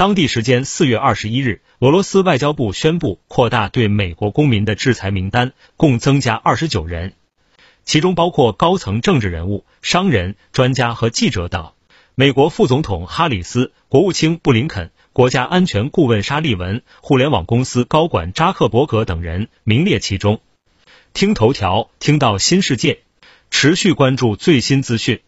当地时间四月二十一日俄罗斯外交部宣布扩大对美国公民的制裁名单共增加二十九人其中包括高层政治人物商人专家和记者等。美国副总统哈里斯国务卿布林肯国家安全顾问沙利文互联网公司高管扎克伯格等人名列其中。听头条听到新世界持续关注最新资讯。